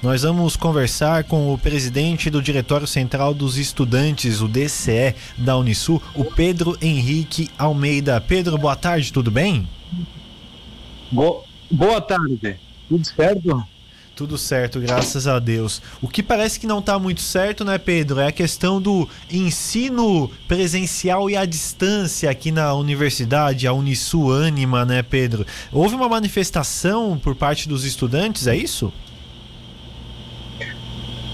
nós vamos conversar com o presidente do Diretório Central dos Estudantes, o DCE da Unisul, o Pedro Henrique Almeida. Pedro, boa tarde, tudo bem? Bo boa tarde, tudo certo? Tudo certo, graças a Deus. O que parece que não está muito certo, né, Pedro? É a questão do ensino presencial e à distância aqui na universidade, a Unisul Anima, né, Pedro? Houve uma manifestação por parte dos estudantes, é isso?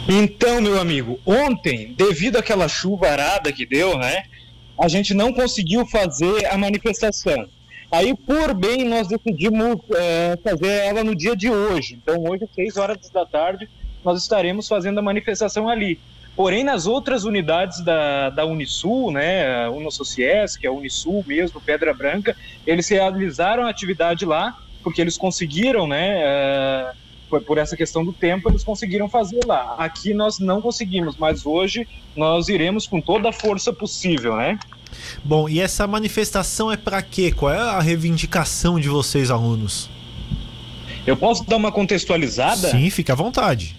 Então, meu amigo, ontem, devido àquela chuva arada que deu, né, a gente não conseguiu fazer a manifestação. Aí, por bem, nós decidimos é, fazer ela no dia de hoje. Então, hoje, 6 horas da tarde, nós estaremos fazendo a manifestação ali. Porém, nas outras unidades da, da Unisul, né, a que é a Unisul mesmo, Pedra Branca, eles realizaram a atividade lá, porque eles conseguiram, né, uh, por essa questão do tempo, eles conseguiram fazer lá. Aqui nós não conseguimos, mas hoje nós iremos com toda a força possível, né? Bom, e essa manifestação é para quê? Qual é a reivindicação de vocês, alunos? Eu posso dar uma contextualizada? Sim, fica à vontade.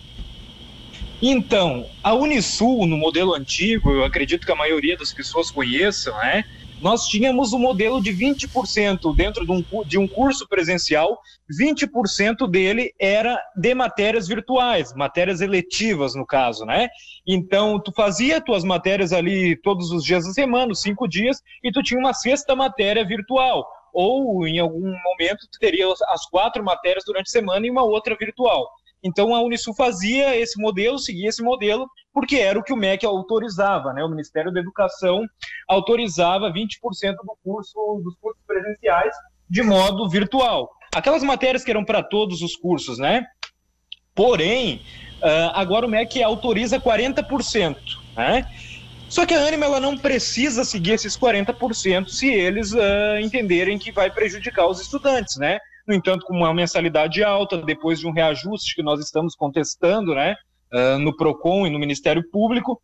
Então, a Unisul, no modelo antigo, eu acredito que a maioria das pessoas conheçam, né? Nós tínhamos o um modelo de 20% dentro de um, de um curso presencial, 20% dele era de matérias virtuais, matérias eletivas, no caso, né? Então, tu fazia tuas matérias ali todos os dias da semana, cinco dias, e tu tinha uma sexta matéria virtual. Ou, em algum momento, tu teria as quatro matérias durante a semana e uma outra virtual. Então a Unisul fazia esse modelo, seguia esse modelo, porque era o que o MEC autorizava, né? O Ministério da Educação autorizava 20% do curso dos cursos presenciais de modo virtual. Aquelas matérias que eram para todos os cursos, né? Porém, uh, agora o MEC autoriza 40%, né? Só que a Anima ela não precisa seguir esses 40% se eles uh, entenderem que vai prejudicar os estudantes, né? No entanto, com uma mensalidade alta, depois de um reajuste que nós estamos contestando, né, uh, no PROCON e no Ministério Público,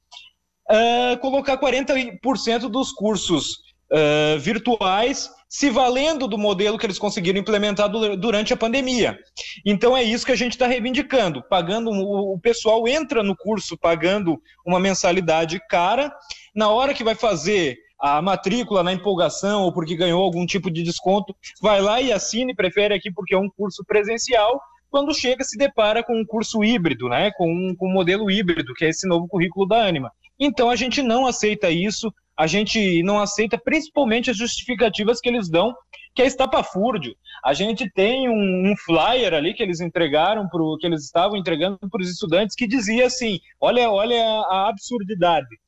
uh, colocar 40% dos cursos uh, virtuais se valendo do modelo que eles conseguiram implementar durante a pandemia. Então é isso que a gente está reivindicando, pagando o pessoal entra no curso pagando uma mensalidade cara, na hora que vai fazer a matrícula na empolgação ou porque ganhou algum tipo de desconto, vai lá e assine, prefere aqui porque é um curso presencial, quando chega se depara com um curso híbrido, né, com um, com um modelo híbrido, que é esse novo currículo da Anima. Então a gente não aceita isso, a gente não aceita principalmente as justificativas que eles dão, que é estapafúrdio. A gente tem um, um flyer ali que eles entregaram, pro, que eles estavam entregando para os estudantes, que dizia assim: olha, olha a absurdidade.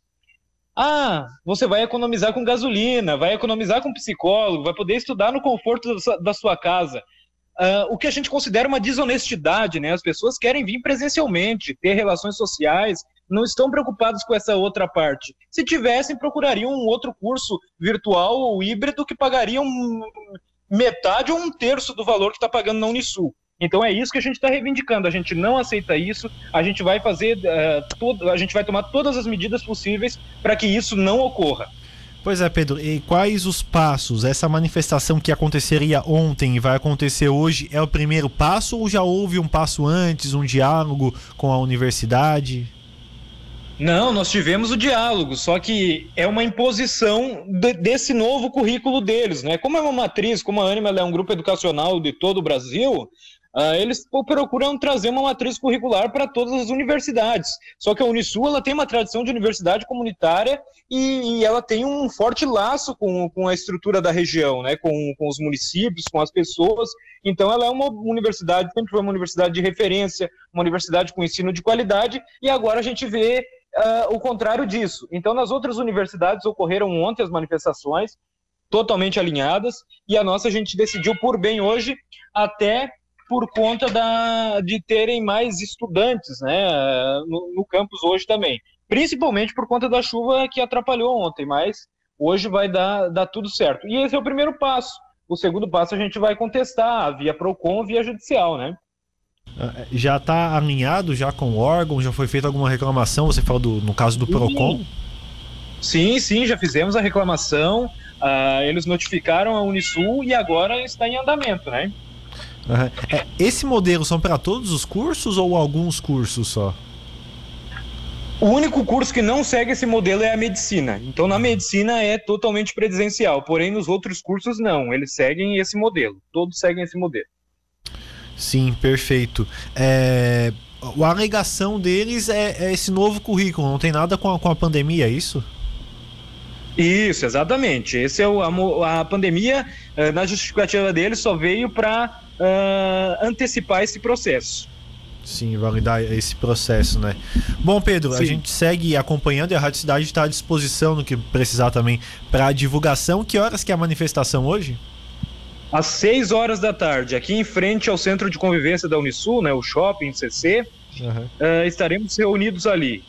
Ah, você vai economizar com gasolina, vai economizar com psicólogo, vai poder estudar no conforto da sua casa. Uh, o que a gente considera uma desonestidade, né? As pessoas querem vir presencialmente, ter relações sociais, não estão preocupados com essa outra parte. Se tivessem, procurariam um outro curso virtual ou híbrido que pagariam metade ou um terço do valor que está pagando na Unisul. Então é isso que a gente está reivindicando. A gente não aceita isso. A gente vai fazer, uh, tudo, a gente vai tomar todas as medidas possíveis para que isso não ocorra. Pois é, Pedro. E quais os passos? Essa manifestação que aconteceria ontem e vai acontecer hoje é o primeiro passo ou já houve um passo antes, um diálogo com a universidade? Não, nós tivemos o diálogo, só que é uma imposição de, desse novo currículo deles, né? Como é uma matriz, como a Anima é um grupo educacional de todo o Brasil, Uh, eles procuram trazer uma matriz curricular para todas as universidades. Só que a Unisul ela tem uma tradição de universidade comunitária e, e ela tem um forte laço com, com a estrutura da região, né? com, com os municípios, com as pessoas. Então, ela é uma universidade, sempre foi uma universidade de referência, uma universidade com ensino de qualidade, e agora a gente vê uh, o contrário disso. Então, nas outras universidades ocorreram ontem as manifestações, totalmente alinhadas, e a nossa a gente decidiu por bem hoje, até por conta da, de terem mais estudantes né, no, no campus hoje também. Principalmente por conta da chuva que atrapalhou ontem, mas hoje vai dar, dar tudo certo. E esse é o primeiro passo. O segundo passo a gente vai contestar via PROCON, via judicial, né? Ah, já está alinhado já com o órgão? Já foi feita alguma reclamação? Você falou do, no caso do PROCON? Sim, sim, já fizemos a reclamação. Uh, eles notificaram a Unisul e agora está em andamento, né? Uhum. É, esse modelo são para todos os cursos ou alguns cursos só? O único curso que não segue esse modelo é a medicina. Então, na medicina é totalmente presencial, porém nos outros cursos não, eles seguem esse modelo. Todos seguem esse modelo. Sim, perfeito. É, a alegação deles é, é, esse novo currículo, não tem nada com a, com a pandemia, é isso? Isso, exatamente. Esse é o, a, a pandemia, uh, na justificativa deles, só veio para uh, eh, antecipar esse processo. Sim, validar esse processo, né? Bom, Pedro, Sim. a gente segue acompanhando e a Rádio Cidade está à disposição no que precisar também para divulgação. Que horas que é a manifestação hoje? Às 6 horas da tarde, aqui em frente ao Centro de Convivência da Unisul, né, o shopping CC, uhum. uh, estaremos reunidos ali.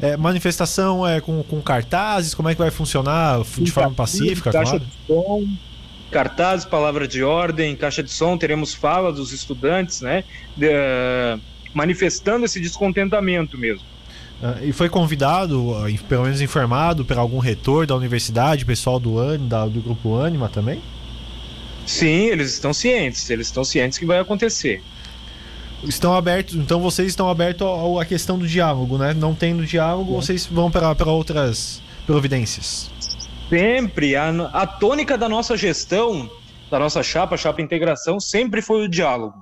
É, manifestação é com, com cartazes, como é que vai funcionar de forma pacífica? Caixa claro? de som, cartazes, palavra de ordem, caixa de som, teremos fala dos estudantes, né? De, uh, manifestando esse descontentamento mesmo. Uh, e foi convidado, uh, pelo menos informado, por algum reitor da universidade, pessoal do, An, da, do grupo Anima também? Sim, eles estão cientes, eles estão cientes que vai acontecer estão abertos, então vocês estão abertos à questão do diálogo, né? Não tendo diálogo, é. vocês vão para outras providências. Sempre. A, a tônica da nossa gestão, da nossa chapa, chapa integração, sempre foi o diálogo.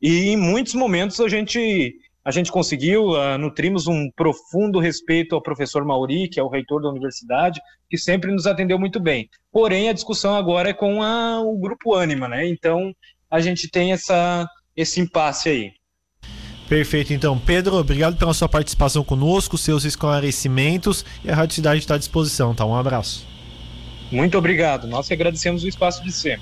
E em muitos momentos a gente a gente conseguiu, uh, nutrimos um profundo respeito ao professor Mauri, que é o reitor da universidade, que sempre nos atendeu muito bem. Porém, a discussão agora é com a, o grupo Anima, né? Então, a gente tem essa, esse impasse aí. Perfeito, então. Pedro, obrigado pela sua participação conosco, seus esclarecimentos e a Rádio Cidade está à disposição, tá? Um abraço. Muito obrigado. Nós que agradecemos o espaço de sempre.